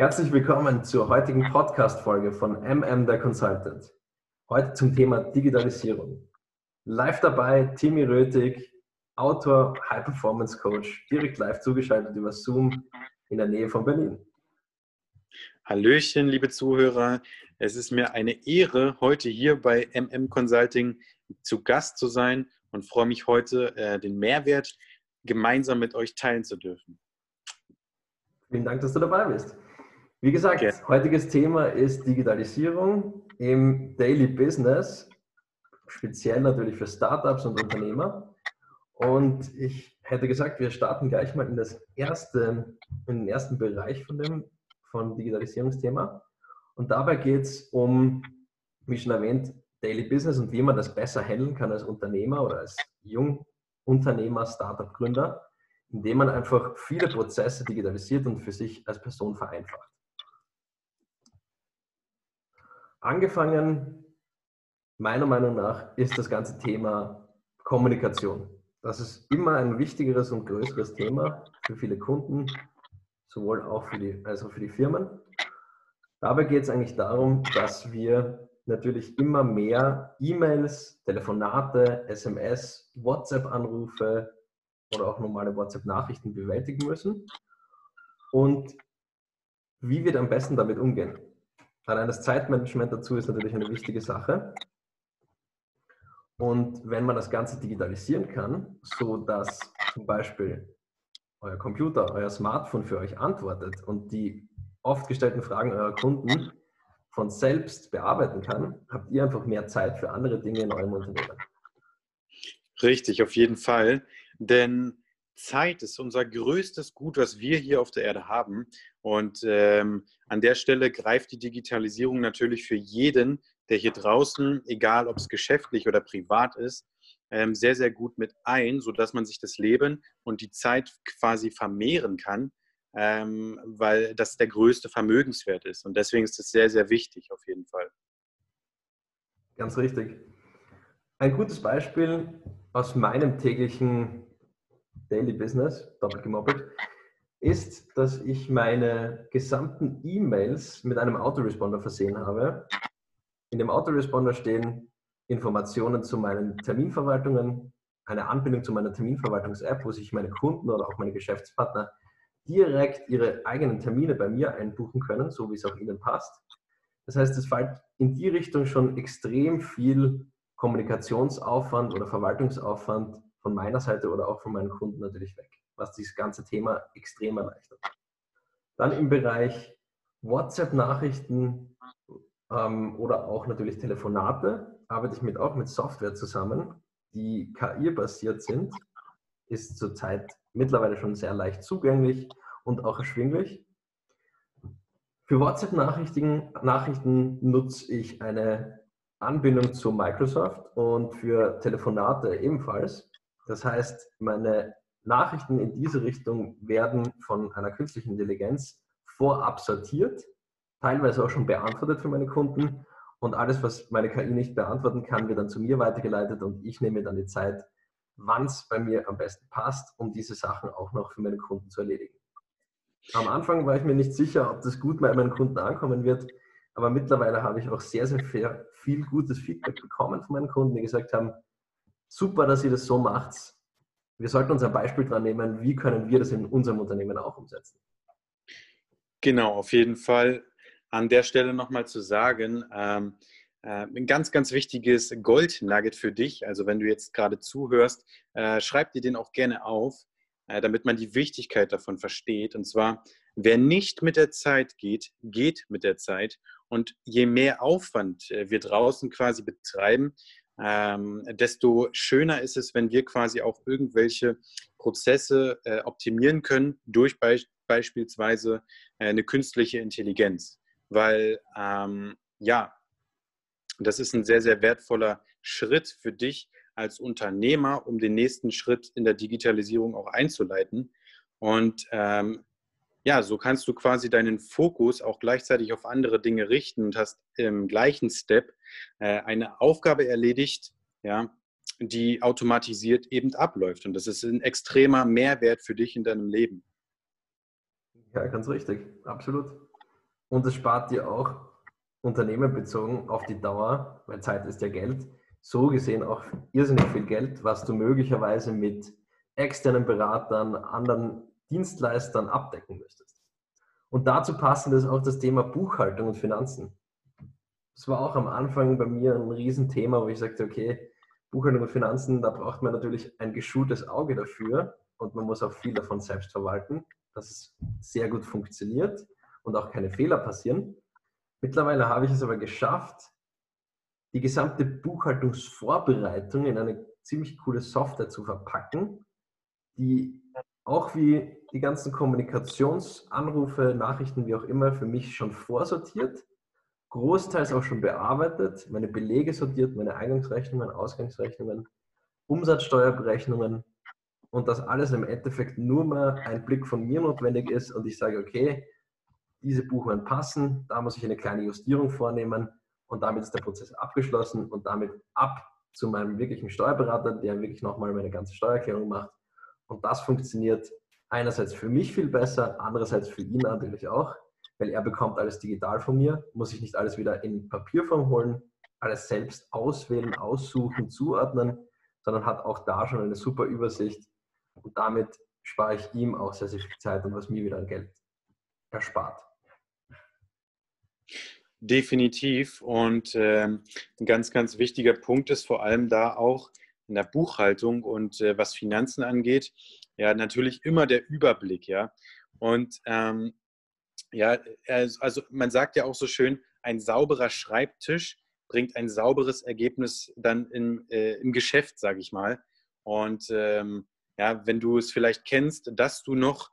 Herzlich willkommen zur heutigen Podcast-Folge von MM der Consultant. Heute zum Thema Digitalisierung. Live dabei Timmy Rötig, Autor, High Performance Coach, direkt live zugeschaltet über Zoom in der Nähe von Berlin. Hallöchen, liebe Zuhörer. Es ist mir eine Ehre, heute hier bei MM Consulting zu Gast zu sein und freue mich heute, äh, den Mehrwert gemeinsam mit euch teilen zu dürfen. Vielen Dank, dass du dabei bist. Wie gesagt, okay. heutiges Thema ist Digitalisierung im Daily Business, speziell natürlich für Startups und Unternehmer. Und ich hätte gesagt, wir starten gleich mal in, das erste, in den ersten Bereich von dem von Digitalisierungsthema. Und dabei geht es um, wie schon erwähnt, Daily Business und wie man das besser handeln kann als Unternehmer oder als Jungunternehmer, Startup-Gründer, indem man einfach viele Prozesse digitalisiert und für sich als Person vereinfacht. Angefangen, meiner Meinung nach, ist das ganze Thema Kommunikation. Das ist immer ein wichtigeres und größeres Thema für viele Kunden, sowohl auch für die, als auch für die Firmen. Dabei geht es eigentlich darum, dass wir natürlich immer mehr E-Mails, Telefonate, SMS, WhatsApp-Anrufe oder auch normale WhatsApp-Nachrichten bewältigen müssen. Und wie wir am besten damit umgehen. Allein das Zeitmanagement dazu ist natürlich eine wichtige Sache. Und wenn man das Ganze digitalisieren kann, so dass zum Beispiel euer Computer, euer Smartphone für euch antwortet und die oft gestellten Fragen eurer Kunden von selbst bearbeiten kann, habt ihr einfach mehr Zeit für andere Dinge in eurem Unternehmen. Richtig, auf jeden Fall. Denn Zeit ist unser größtes Gut, was wir hier auf der Erde haben. Und ähm, an der Stelle greift die Digitalisierung natürlich für jeden, der hier draußen, egal ob es geschäftlich oder privat ist, ähm, sehr, sehr gut mit ein, sodass man sich das Leben und die Zeit quasi vermehren kann, ähm, weil das der größte Vermögenswert ist. Und deswegen ist es sehr, sehr wichtig auf jeden Fall. Ganz richtig. Ein gutes Beispiel aus meinem täglichen Daily Business, doppelt gemoppelt, ist, dass ich meine gesamten E-Mails mit einem Autoresponder versehen habe. In dem Autoresponder stehen Informationen zu meinen Terminverwaltungen, eine Anbindung zu meiner Terminverwaltungs-App, wo sich meine Kunden oder auch meine Geschäftspartner direkt ihre eigenen Termine bei mir einbuchen können, so wie es auch ihnen passt. Das heißt, es fällt in die Richtung schon extrem viel Kommunikationsaufwand oder Verwaltungsaufwand von meiner Seite oder auch von meinen Kunden natürlich weg, was dieses ganze Thema extrem erleichtert. Dann im Bereich WhatsApp-Nachrichten ähm, oder auch natürlich Telefonate arbeite ich mit, auch mit Software zusammen, die KI-basiert sind, ist zurzeit mittlerweile schon sehr leicht zugänglich und auch erschwinglich. Für WhatsApp-Nachrichten Nachrichten nutze ich eine Anbindung zu Microsoft und für Telefonate ebenfalls. Das heißt, meine Nachrichten in diese Richtung werden von einer künstlichen Intelligenz vorab sortiert, teilweise auch schon beantwortet für meine Kunden. Und alles, was meine KI nicht beantworten kann, wird dann zu mir weitergeleitet und ich nehme dann die Zeit, wann es bei mir am besten passt, um diese Sachen auch noch für meine Kunden zu erledigen. Am Anfang war ich mir nicht sicher, ob das gut bei meinen Kunden ankommen wird, aber mittlerweile habe ich auch sehr, sehr viel gutes Feedback bekommen von meinen Kunden, die gesagt haben, super, dass ihr das so macht. Wir sollten uns ein Beispiel dran nehmen, wie können wir das in unserem Unternehmen auch umsetzen. Genau, auf jeden Fall. An der Stelle nochmal zu sagen, ähm, äh, ein ganz, ganz wichtiges Gold-Nugget für dich. Also wenn du jetzt gerade zuhörst, äh, schreib dir den auch gerne auf, äh, damit man die Wichtigkeit davon versteht. Und zwar, wer nicht mit der Zeit geht, geht mit der Zeit. Und je mehr Aufwand äh, wir draußen quasi betreiben, ähm, desto schöner ist es, wenn wir quasi auch irgendwelche Prozesse äh, optimieren können durch be beispielsweise äh, eine künstliche Intelligenz. Weil ähm, ja, das ist ein sehr, sehr wertvoller Schritt für dich als Unternehmer, um den nächsten Schritt in der Digitalisierung auch einzuleiten. Und ähm, ja, so kannst du quasi deinen Fokus auch gleichzeitig auf andere Dinge richten und hast im gleichen Step äh, eine Aufgabe erledigt, ja, die automatisiert eben abläuft. Und das ist ein extremer Mehrwert für dich in deinem Leben. Ja, ganz richtig, absolut. Und es spart dir auch unternehmenbezogen auf die Dauer, weil Zeit ist ja Geld, so gesehen auch irrsinnig viel Geld, was du möglicherweise mit externen Beratern, anderen Dienstleistern abdecken müsstest. Und dazu passend ist auch das Thema Buchhaltung und Finanzen. Das war auch am Anfang bei mir ein Riesenthema, wo ich sagte, okay, Buchhaltung und Finanzen, da braucht man natürlich ein geschultes Auge dafür und man muss auch viel davon selbst verwalten, dass es sehr gut funktioniert und auch keine Fehler passieren. Mittlerweile habe ich es aber geschafft, die gesamte Buchhaltungsvorbereitung in eine ziemlich coole Software zu verpacken, die auch wie die ganzen Kommunikationsanrufe, Nachrichten, wie auch immer, für mich schon vorsortiert, großteils auch schon bearbeitet, meine Belege sortiert, meine Eingangsrechnungen, Ausgangsrechnungen, Umsatzsteuerberechnungen und dass alles im Endeffekt nur mal ein Blick von mir notwendig ist und ich sage, okay, diese Buchungen passen, da muss ich eine kleine Justierung vornehmen und damit ist der Prozess abgeschlossen und damit ab zu meinem wirklichen Steuerberater, der wirklich nochmal meine ganze Steuererklärung macht. Und das funktioniert einerseits für mich viel besser, andererseits für ihn natürlich auch, weil er bekommt alles digital von mir, muss ich nicht alles wieder in Papierform holen, alles selbst auswählen, aussuchen, zuordnen, sondern hat auch da schon eine super Übersicht und damit spare ich ihm auch sehr, sehr viel Zeit und was mir wieder an Geld erspart. Definitiv. Und äh, ein ganz, ganz wichtiger Punkt ist vor allem da auch in der Buchhaltung und äh, was Finanzen angeht, ja, natürlich immer der Überblick, ja. Und ähm, ja, also man sagt ja auch so schön, ein sauberer Schreibtisch bringt ein sauberes Ergebnis dann im, äh, im Geschäft, sage ich mal. Und ähm, ja, wenn du es vielleicht kennst, dass du noch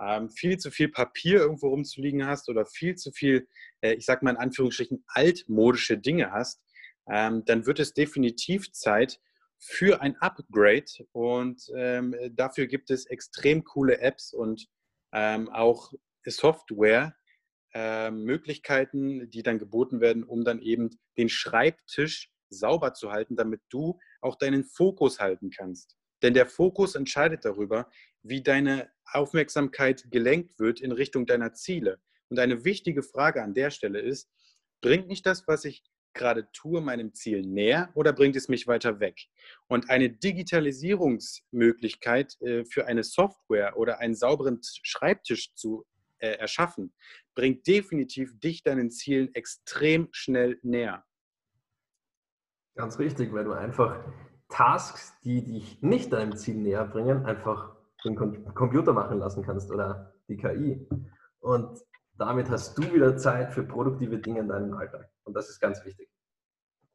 ähm, viel zu viel Papier irgendwo rumzuliegen hast oder viel zu viel, äh, ich sage mal in Anführungsstrichen, altmodische Dinge hast, ähm, dann wird es definitiv Zeit für ein Upgrade. Und ähm, dafür gibt es extrem coole Apps und ähm, auch Software, äh, Möglichkeiten, die dann geboten werden, um dann eben den Schreibtisch sauber zu halten, damit du auch deinen Fokus halten kannst. Denn der Fokus entscheidet darüber, wie deine Aufmerksamkeit gelenkt wird in Richtung deiner Ziele. Und eine wichtige Frage an der Stelle ist, bringt mich das, was ich gerade tue, meinem Ziel näher oder bringt es mich weiter weg? Und eine Digitalisierungsmöglichkeit äh, für eine Software oder einen sauberen Schreibtisch zu äh, erschaffen, bringt definitiv dich deinen Zielen extrem schnell näher. Ganz richtig, weil du einfach Tasks, die dich nicht deinem Ziel näher bringen, einfach den Computer machen lassen kannst oder die KI. Und damit hast du wieder Zeit für produktive Dinge in deinem Alltag. Und das ist ganz wichtig.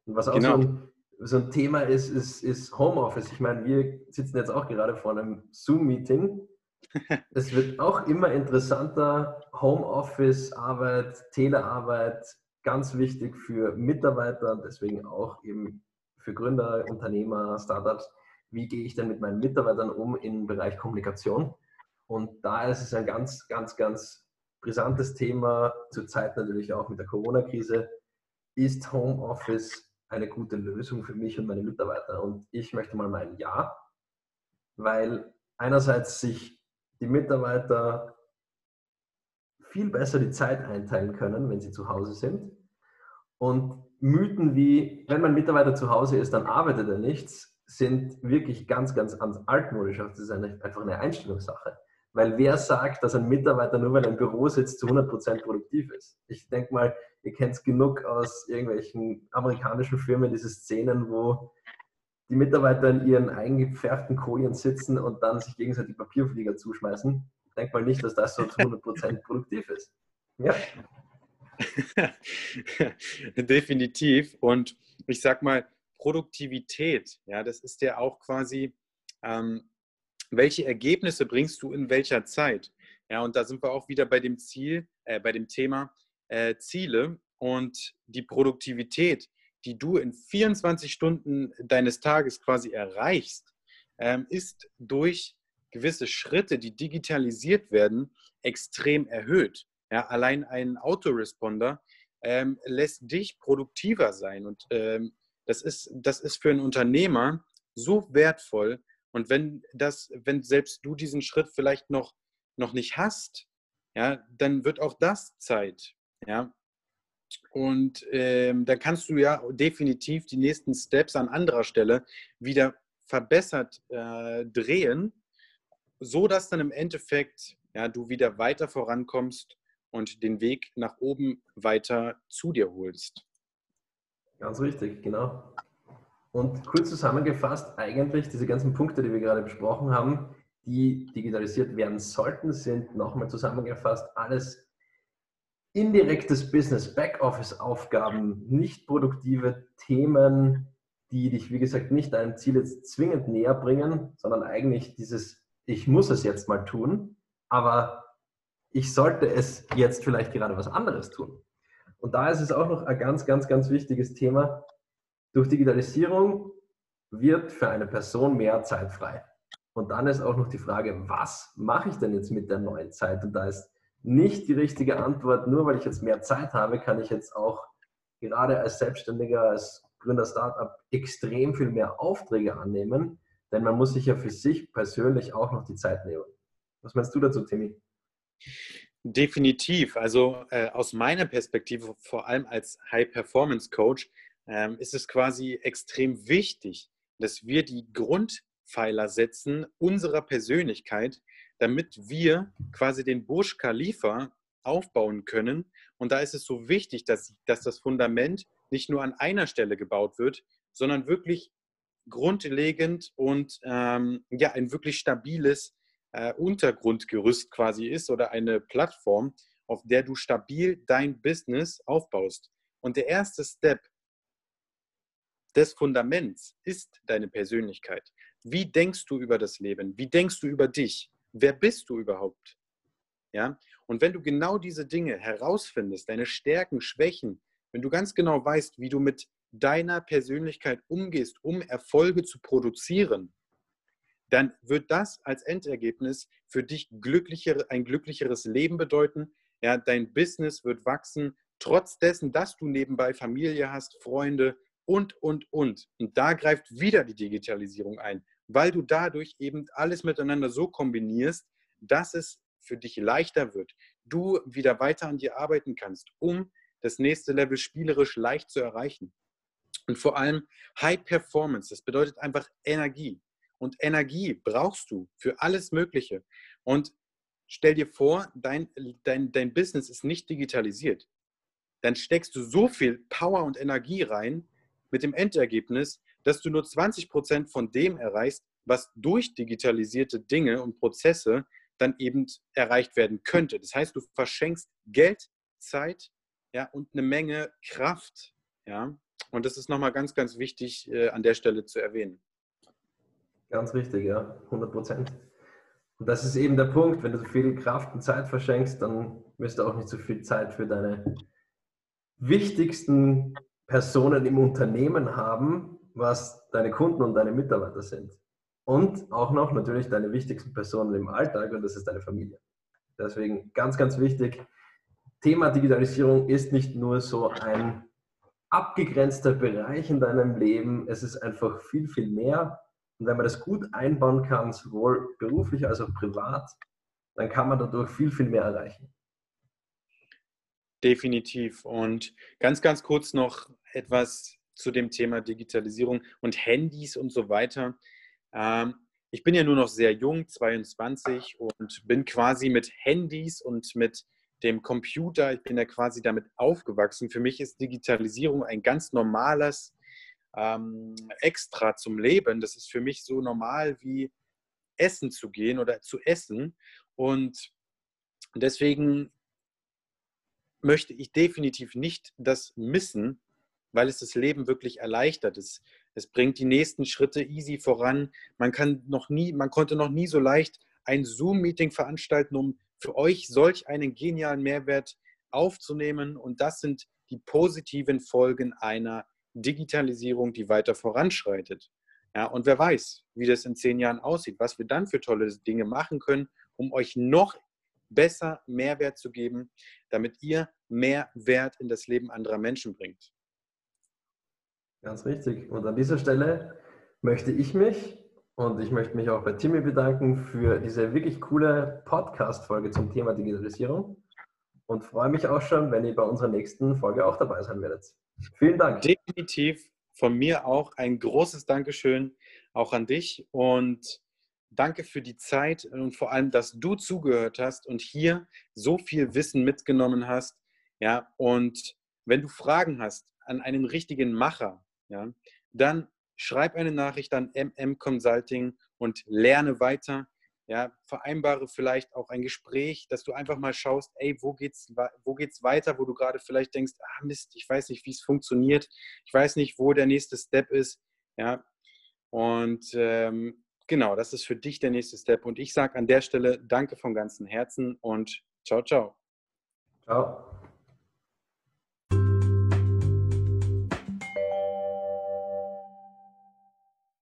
Und was auch genau. so, ein, so, ein, Thema ist, ist, ist Homeoffice. Ich meine, wir sitzen jetzt auch gerade vor einem Zoom-Meeting. es wird auch immer interessanter. Homeoffice-Arbeit, Telearbeit, ganz wichtig für Mitarbeiter, deswegen auch eben für Gründer, Unternehmer, Startups, wie gehe ich denn mit meinen Mitarbeitern um im Bereich Kommunikation? Und da ist es ein ganz, ganz, ganz brisantes Thema, zurzeit natürlich auch mit der Corona-Krise. Ist Homeoffice eine gute Lösung für mich und meine Mitarbeiter? Und ich möchte mal meinen Ja, weil einerseits sich die Mitarbeiter viel besser die Zeit einteilen können, wenn sie zu Hause sind. Und Mythen wie, wenn mein Mitarbeiter zu Hause ist, dann arbeitet er nichts, sind wirklich ganz, ganz altmodisch. Das ist eine, einfach eine Einstellungssache. Weil wer sagt, dass ein Mitarbeiter nur weil er im Büro sitzt, zu 100% produktiv ist? Ich denke mal, ihr kennt es genug aus irgendwelchen amerikanischen Firmen, diese Szenen, wo die Mitarbeiter in ihren eingefärbten Kojen sitzen und dann sich gegenseitig Papierflieger zuschmeißen. Ich denke mal nicht, dass das so zu 100% produktiv ist. Ja. Definitiv. Und ich sag mal, Produktivität, ja, das ist ja auch quasi, ähm, welche Ergebnisse bringst du in welcher Zeit? Ja, und da sind wir auch wieder bei dem Ziel, äh, bei dem Thema äh, Ziele und die Produktivität, die du in 24 Stunden deines Tages quasi erreichst, ähm, ist durch gewisse Schritte, die digitalisiert werden, extrem erhöht. Ja, allein ein Autoresponder ähm, lässt dich produktiver sein. Und ähm, das, ist, das ist für einen Unternehmer so wertvoll. Und wenn das, wenn selbst du diesen Schritt vielleicht noch, noch nicht hast, ja, dann wird auch das Zeit. Ja. Und ähm, dann kannst du ja definitiv die nächsten Steps an anderer Stelle wieder verbessert äh, drehen, so dass dann im Endeffekt ja, du wieder weiter vorankommst und den Weg nach oben weiter zu dir holst. Ganz richtig, genau. Und kurz zusammengefasst, eigentlich diese ganzen Punkte, die wir gerade besprochen haben, die digitalisiert werden sollten, sind nochmal zusammengefasst alles indirektes Business, Backoffice-Aufgaben, nicht produktive Themen, die dich, wie gesagt, nicht deinem Ziel jetzt zwingend näher bringen, sondern eigentlich dieses, ich muss es jetzt mal tun, aber ich sollte es jetzt vielleicht gerade was anderes tun. Und da ist es auch noch ein ganz, ganz, ganz wichtiges Thema. Durch Digitalisierung wird für eine Person mehr Zeit frei. Und dann ist auch noch die Frage, was mache ich denn jetzt mit der neuen Zeit? Und da ist nicht die richtige Antwort, nur weil ich jetzt mehr Zeit habe, kann ich jetzt auch gerade als Selbstständiger, als Gründer Startup extrem viel mehr Aufträge annehmen, denn man muss sich ja für sich persönlich auch noch die Zeit nehmen. Was meinst du dazu, Timmy? Definitiv. Also äh, aus meiner Perspektive, vor allem als High-Performance-Coach, ähm, ist es quasi extrem wichtig, dass wir die Grundpfeiler setzen unserer Persönlichkeit, damit wir quasi den Burj Khalifa aufbauen können. Und da ist es so wichtig, dass, dass das Fundament nicht nur an einer Stelle gebaut wird, sondern wirklich grundlegend und ähm, ja, ein wirklich stabiles äh, Untergrundgerüst quasi ist oder eine Plattform, auf der du stabil dein Business aufbaust. Und der erste Step des Fundaments ist deine Persönlichkeit. Wie denkst du über das Leben? Wie denkst du über dich? Wer bist du überhaupt? Ja? Und wenn du genau diese Dinge herausfindest, deine Stärken, Schwächen, wenn du ganz genau weißt, wie du mit deiner Persönlichkeit umgehst, um Erfolge zu produzieren, dann wird das als Endergebnis für dich glücklichere, ein glücklicheres Leben bedeuten. Ja, dein Business wird wachsen, trotz dessen, dass du nebenbei Familie hast, Freunde und, und, und. Und da greift wieder die Digitalisierung ein, weil du dadurch eben alles miteinander so kombinierst, dass es für dich leichter wird. Du wieder weiter an dir arbeiten kannst, um das nächste Level spielerisch leicht zu erreichen. Und vor allem High Performance, das bedeutet einfach Energie. Und Energie brauchst du für alles Mögliche. Und stell dir vor, dein, dein, dein Business ist nicht digitalisiert. Dann steckst du so viel Power und Energie rein mit dem Endergebnis, dass du nur 20 Prozent von dem erreichst, was durch digitalisierte Dinge und Prozesse dann eben erreicht werden könnte. Das heißt, du verschenkst Geld, Zeit ja, und eine Menge Kraft. Ja? Und das ist nochmal ganz, ganz wichtig äh, an der Stelle zu erwähnen. Ganz richtig, ja, 100 Prozent. Und das ist eben der Punkt, wenn du so viel Kraft und Zeit verschenkst, dann wirst du auch nicht so viel Zeit für deine wichtigsten Personen im Unternehmen haben, was deine Kunden und deine Mitarbeiter sind. Und auch noch natürlich deine wichtigsten Personen im Alltag und das ist deine Familie. Deswegen ganz, ganz wichtig, Thema Digitalisierung ist nicht nur so ein abgegrenzter Bereich in deinem Leben, es ist einfach viel, viel mehr und wenn man das gut einbauen kann, sowohl beruflich als auch privat, dann kann man dadurch viel, viel mehr erreichen. Definitiv. Und ganz, ganz kurz noch etwas zu dem Thema Digitalisierung und Handys und so weiter. Ähm, ich bin ja nur noch sehr jung, 22, und bin quasi mit Handys und mit dem Computer, ich bin ja quasi damit aufgewachsen. Für mich ist Digitalisierung ein ganz normales ähm, extra zum Leben. Das ist für mich so normal wie essen zu gehen oder zu essen. Und deswegen möchte ich definitiv nicht das missen, weil es das Leben wirklich erleichtert. Es, es bringt die nächsten Schritte easy voran. Man kann noch nie, man konnte noch nie so leicht ein Zoom-Meeting veranstalten, um für euch solch einen genialen Mehrwert aufzunehmen. Und das sind die positiven Folgen einer Digitalisierung, die weiter voranschreitet. Ja, und wer weiß, wie das in zehn Jahren aussieht, was wir dann für tolle Dinge machen können, um euch noch besser Mehrwert zu geben, damit ihr mehr Wert in das Leben anderer Menschen bringt. Ganz richtig. Und an dieser Stelle möchte ich mich und ich möchte mich auch bei Timmy bedanken für diese wirklich coole Podcast-Folge zum Thema Digitalisierung. und freue mich auch schon, wenn ihr bei unserer nächsten Folge auch dabei sein werdet. Vielen Dank. Definitiv von mir auch ein großes Dankeschön auch an dich und danke für die Zeit und vor allem, dass du zugehört hast und hier so viel Wissen mitgenommen hast. Ja, und wenn du Fragen hast an einen richtigen Macher, ja, dann schreib eine Nachricht an MM Consulting und lerne weiter. Ja, vereinbare vielleicht auch ein Gespräch, dass du einfach mal schaust, ey, wo geht's, wo geht's weiter, wo du gerade vielleicht denkst, ah Mist, ich weiß nicht, wie es funktioniert, ich weiß nicht, wo der nächste Step ist. Ja, und ähm, genau, das ist für dich der nächste Step. Und ich sage an der Stelle Danke vom ganzen Herzen und ciao, ciao. Ciao.